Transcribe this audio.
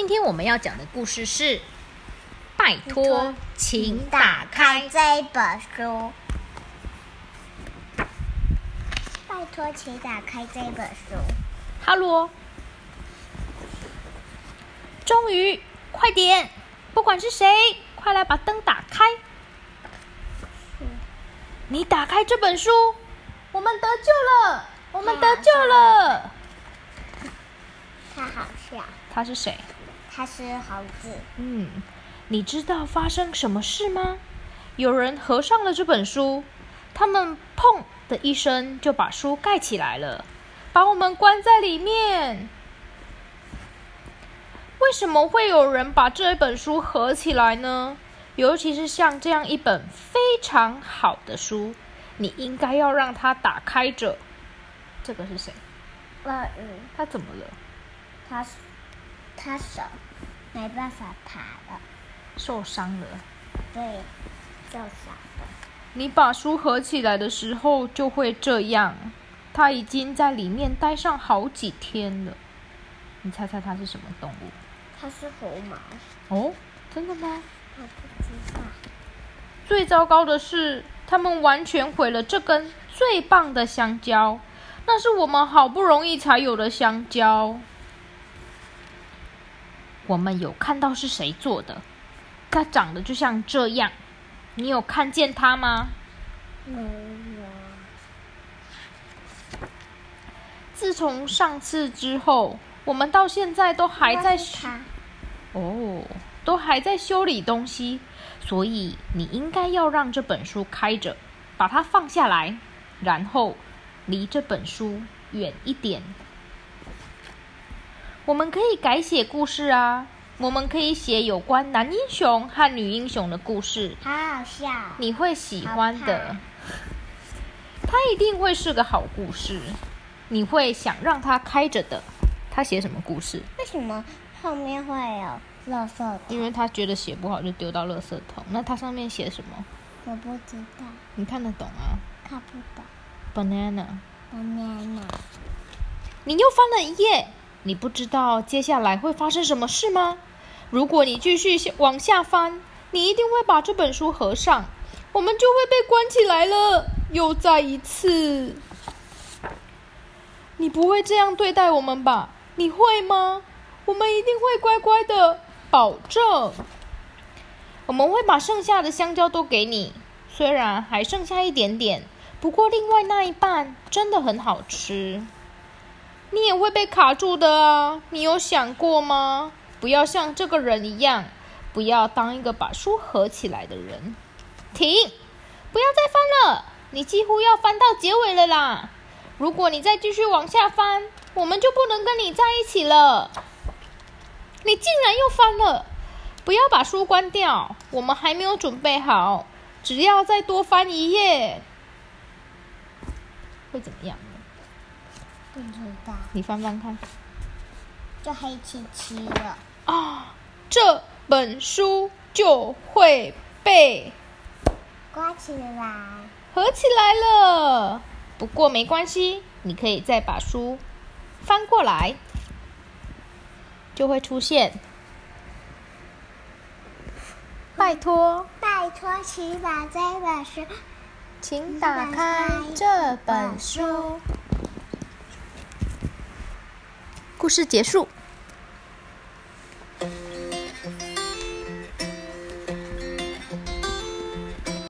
今天我们要讲的故事是：拜托，请打开。这本书。拜托，请打开这本书。哈喽，终于，快点！不管是谁，快来把灯打开。你打开这本书，我们得救了！我们得救了！他好笑。他是谁？他是猴子。嗯，你知道发生什么事吗？有人合上了这本书，他们砰的一声就把书盖起来了，把我们关在里面。为什么会有人把这本书合起来呢？尤其是像这样一本非常好的书，你应该要让它打开着。这个是谁？鳄鱼。他怎么了？他，他手没办法爬了，受伤了。对，受伤了。你把书合起来的时候就会这样。它已经在里面待上好几天了。你猜猜它是什么动物？它是猴毛。哦，真的吗？我不知道。最糟糕的是，他们完全毁了这根最棒的香蕉，那是我们好不容易才有的香蕉。我们有看到是谁做的？它长得就像这样。你有看见它吗？没有。自从上次之后，我们到现在都还在修。哦。都还在修理东西，所以你应该要让这本书开着，把它放下来，然后离这本书远一点。我们可以改写故事啊，我们可以写有关男英雄和女英雄的故事，好好笑，你会喜欢的。它一定会是个好故事，你会想让它开着的。他写什么故事？为什么后面会有？垃圾桶，因为他觉得写不好就丢到垃圾桶。那它上面写什么？我不知道。你看得懂啊？看不懂。Banana。Banana。你又翻了一页，你不知道接下来会发生什么事吗？如果你继续往下翻，你一定会把这本书合上，我们就会被关起来了。又再一次，你不会这样对待我们吧？你会吗？我们一定会乖乖的。保证，我们会把剩下的香蕉都给你。虽然还剩下一点点，不过另外那一半真的很好吃。你也会被卡住的啊！你有想过吗？不要像这个人一样，不要当一个把书合起来的人。停！不要再翻了，你几乎要翻到结尾了啦！如果你再继续往下翻，我们就不能跟你在一起了。你竟然又翻了！不要把书关掉，我们还没有准备好。只要再多翻一页，会怎么样？不知道。你翻翻看。就黑漆漆的。啊！这本书就会被关起来，合起来了。不过没关系，你可以再把书翻过来。就会出现。拜托，拜托，请把这本书，请打开这本书。故事结束。